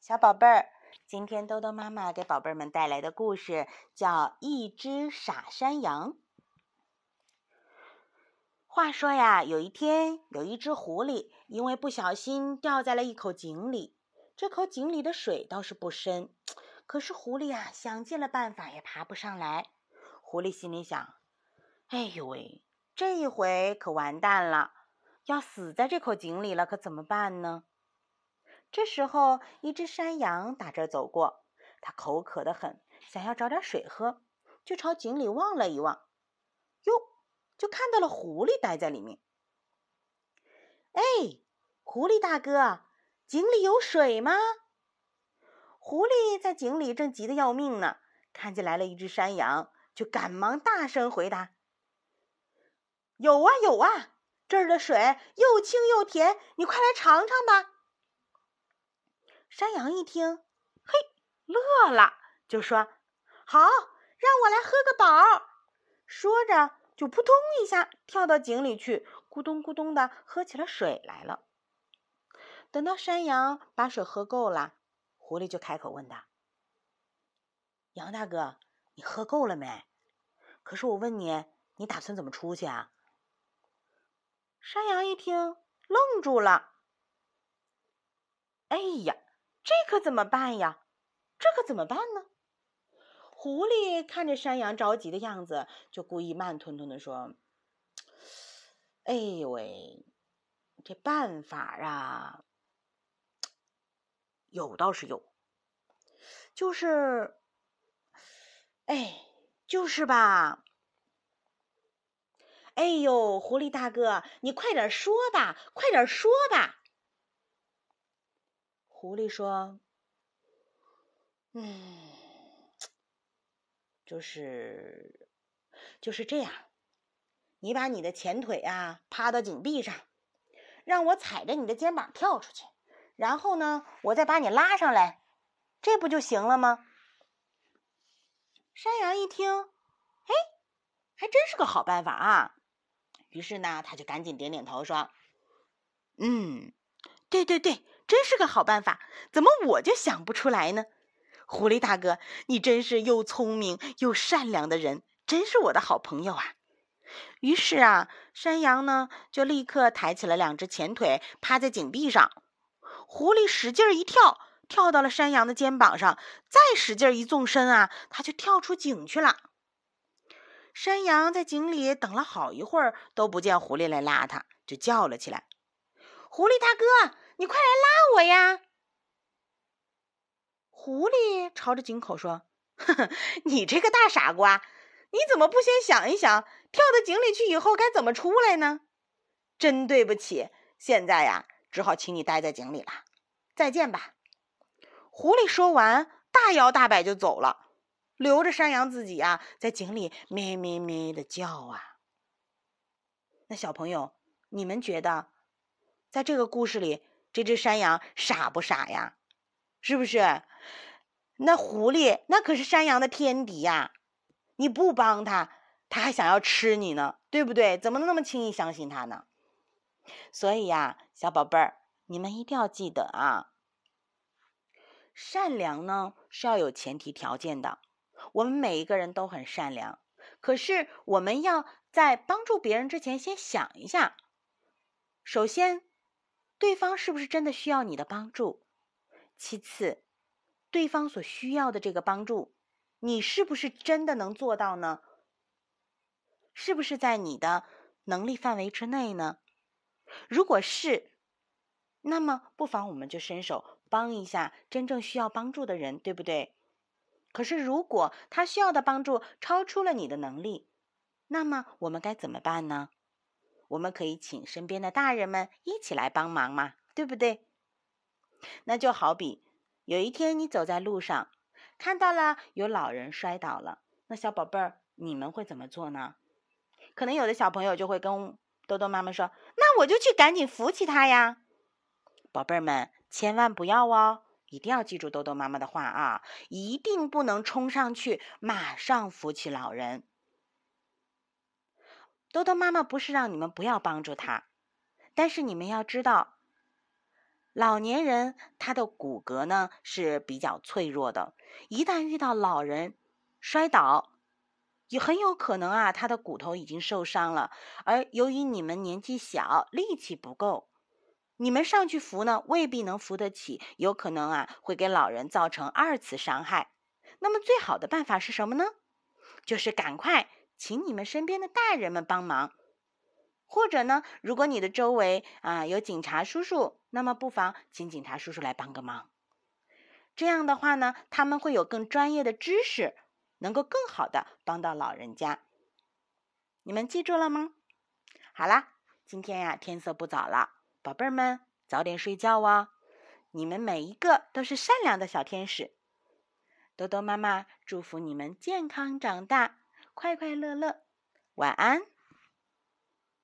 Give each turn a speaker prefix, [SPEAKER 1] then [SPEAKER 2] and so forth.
[SPEAKER 1] 小宝贝儿，今天豆豆妈妈给宝贝们带来的故事叫《一只傻山羊》。话说呀，有一天，有一只狐狸因为不小心掉在了一口井里。这口井里的水倒是不深，可是狐狸呀，想尽了办法也爬不上来。狐狸心里想：“哎呦喂，这一回可完蛋了，要死在这口井里了，可怎么办呢？”这时候，一只山羊打这走过，它口渴的很，想要找点水喝，就朝井里望了一望，哟，就看到了狐狸待在里面。哎，狐狸大哥，井里有水吗？狐狸在井里正急得要命呢，看见来了一只山羊，就赶忙大声回答：“有啊，有啊，这儿的水又清又甜，你快来尝尝吧。”山羊一听，嘿，乐了，就说：“好，让我来喝个饱。”说着，就扑通一下跳到井里去，咕咚咕咚的喝起了水来了。等到山羊把水喝够了，狐狸就开口问他：“羊大哥，你喝够了没？可是我问你，你打算怎么出去啊？”山羊一听，愣住了。哎呀！这可怎么办呀？这可怎么办呢？狐狸看着山羊着急的样子，就故意慢吞吞的说：“哎呦喂，这办法啊，有倒是有，就是，哎，就是吧。哎呦，狐狸大哥，你快点说吧，快点说吧。”狐狸说：“嗯，就是，就是这样。你把你的前腿啊趴到井壁上，让我踩着你的肩膀跳出去，然后呢，我再把你拉上来，这不就行了吗？”山羊一听，哎，还真是个好办法啊！于是呢，他就赶紧点点头说：“嗯，对对对。”真是个好办法，怎么我就想不出来呢？狐狸大哥，你真是又聪明又善良的人，真是我的好朋友啊！于是啊，山羊呢就立刻抬起了两只前腿，趴在井壁上。狐狸使劲一跳，跳到了山羊的肩膀上，再使劲一纵身啊，它就跳出井去了。山羊在井里等了好一会儿，都不见狐狸来拉他，就叫了起来：“狐狸大哥！”你快来拉我呀！狐狸朝着井口说：“呵呵，你这个大傻瓜，你怎么不先想一想，跳到井里去以后该怎么出来呢？真对不起，现在呀，只好请你待在井里了。再见吧。”狐狸说完，大摇大摆就走了，留着山羊自己呀，在井里咩咩咩的叫啊。那小朋友，你们觉得，在这个故事里？这只山羊傻不傻呀？是不是？那狐狸那可是山羊的天敌呀！你不帮他，他还想要吃你呢，对不对？怎么能那么轻易相信他呢？所以呀，小宝贝儿，你们一定要记得啊！善良呢是要有前提条件的。我们每一个人都很善良，可是我们要在帮助别人之前先想一下，首先。对方是不是真的需要你的帮助？其次，对方所需要的这个帮助，你是不是真的能做到呢？是不是在你的能力范围之内呢？如果是，那么不妨我们就伸手帮一下真正需要帮助的人，对不对？可是如果他需要的帮助超出了你的能力，那么我们该怎么办呢？我们可以请身边的大人们一起来帮忙嘛，对不对？那就好比有一天你走在路上，看到了有老人摔倒了，那小宝贝儿，你们会怎么做呢？可能有的小朋友就会跟豆豆妈妈说：“那我就去赶紧扶起他呀。”宝贝儿们，千万不要哦，一定要记住豆豆妈妈的话啊，一定不能冲上去马上扶起老人。多多妈妈不是让你们不要帮助他，但是你们要知道，老年人他的骨骼呢是比较脆弱的，一旦遇到老人摔倒，也很有可能啊，他的骨头已经受伤了。而由于你们年纪小，力气不够，你们上去扶呢，未必能扶得起，有可能啊会给老人造成二次伤害。那么最好的办法是什么呢？就是赶快请你们身边的大人们帮忙。或者呢，如果你的周围啊有警察叔叔，那么不妨请警察叔叔来帮个忙。这样的话呢，他们会有更专业的知识，能够更好的帮到老人家。你们记住了吗？好啦，今天呀天色不早了，宝贝儿们早点睡觉哦。你们每一个都是善良的小天使。多多妈妈祝福你们健康长大，快快乐乐。晚安。